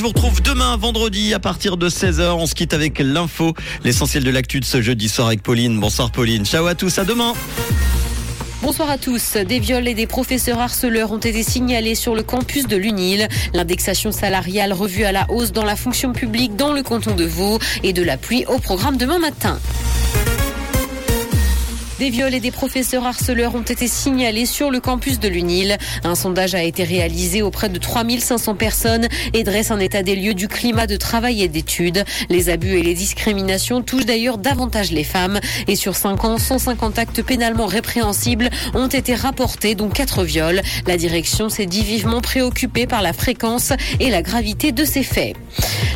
Je vous retrouve demain, vendredi, à partir de 16h. On se quitte avec l'info, l'essentiel de l'actu de ce jeudi soir avec Pauline. Bonsoir Pauline. Ciao à tous, à demain. Bonsoir à tous. Des viols et des professeurs harceleurs ont été signalés sur le campus de l'UNIL. L'indexation salariale revue à la hausse dans la fonction publique dans le canton de Vaud et de la pluie au programme demain matin. Des viols et des professeurs harceleurs ont été signalés sur le campus de l'UNIL. Un sondage a été réalisé auprès de 3500 personnes et dresse un état des lieux du climat de travail et d'études. Les abus et les discriminations touchent d'ailleurs davantage les femmes. Et sur 5 ans, 150 actes pénalement répréhensibles ont été rapportés, dont 4 viols. La direction s'est dit vivement préoccupée par la fréquence et la gravité de ces faits.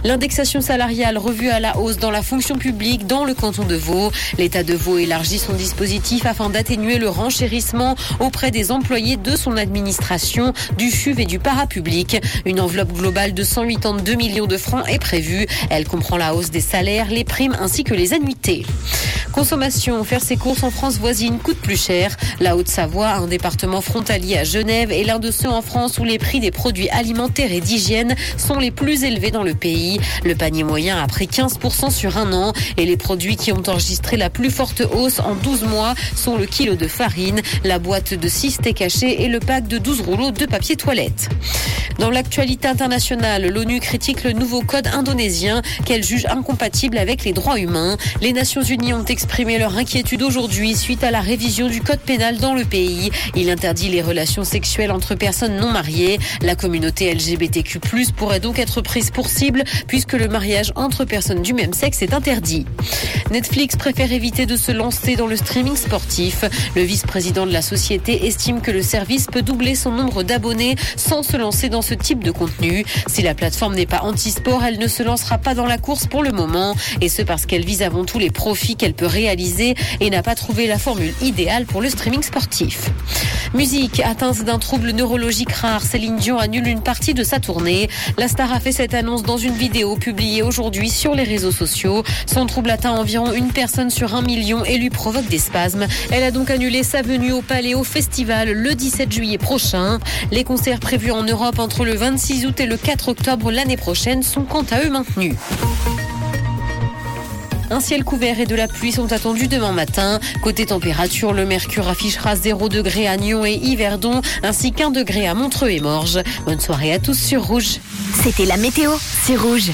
L'indexation salariale revue à la hausse dans la fonction publique dans le canton de Vaud. L'État de Vaud élargit son dispositif afin d'atténuer le renchérissement auprès des employés de son administration, du FUV et du parapublic. Une enveloppe globale de 182 millions de francs est prévue. Elle comprend la hausse des salaires, les primes ainsi que les annuités. Consommation, faire ses courses en France voisine coûte plus cher. La Haute-Savoie, un département frontalier à Genève, est l'un de ceux en France où les prix des produits alimentaires et d'hygiène sont les plus élevés dans le pays. Le panier moyen a pris 15% sur un an et les produits qui ont enregistré la plus forte hausse en 12 mois sont le kilo de farine, la boîte de 6 steaks hachés et le pack de 12 rouleaux de papier toilette. Dans l'actualité internationale, l'ONU critique le nouveau code indonésien qu'elle juge incompatible avec les droits humains. Les Nations Unies ont exprimé leur inquiétude aujourd'hui suite à la révision du code pénal dans le pays. Il interdit les relations sexuelles entre personnes non mariées. La communauté LGBTQ+ pourrait donc être prise pour cible puisque le mariage entre personnes du même sexe est interdit. Netflix préfère éviter de se lancer dans le streaming sportif. Le vice-président de la société estime que le service peut doubler son nombre d'abonnés sans se lancer dans ce type de contenu. Si la plateforme n'est pas anti-sport, elle ne se lancera pas dans la course pour le moment. Et ce parce qu'elle vise avant tout les profits qu'elle peut réaliser et n'a pas trouvé la formule idéale pour le streaming sportif. Musique, atteinte d'un trouble neurologique rare, Dion une partie de sa tournée. La star a fait cette annonce dans une vidéo publiée aujourd'hui sur les réseaux sociaux. Son trouble atteint environ une personne sur un million et lui provoque des spasmes. Elle a donc annulé sa venue au Paléo Festival le 17 juillet prochain. Les concerts prévus en Europe entre le 26 août et le 4 octobre l'année prochaine sont quant à eux maintenus. Un ciel couvert et de la pluie sont attendus demain matin. Côté température, le mercure affichera 0 degré à Nyon et Yverdon, ainsi qu'un degré à Montreux et Morges. Bonne soirée à tous sur Rouge. C'était la météo, c'est Rouge.